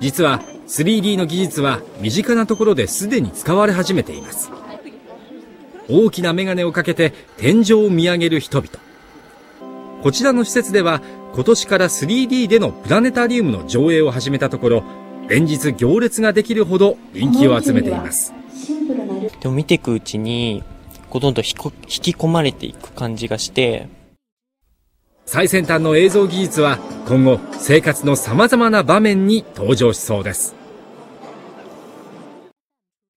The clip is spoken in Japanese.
実は 3D の技術は身近なところですでに使われ始めています。大きな眼鏡をかけて天井を見上げる人々。こちらの施設では今年から 3D でのプラネタリウムの上映を始めたところ連日行列ができるほど人気を集めています。でも見ていくうちにどんどん引き込まれていく感じがして。最先端の映像技術は今後生活の様々な場面に登場しそうです。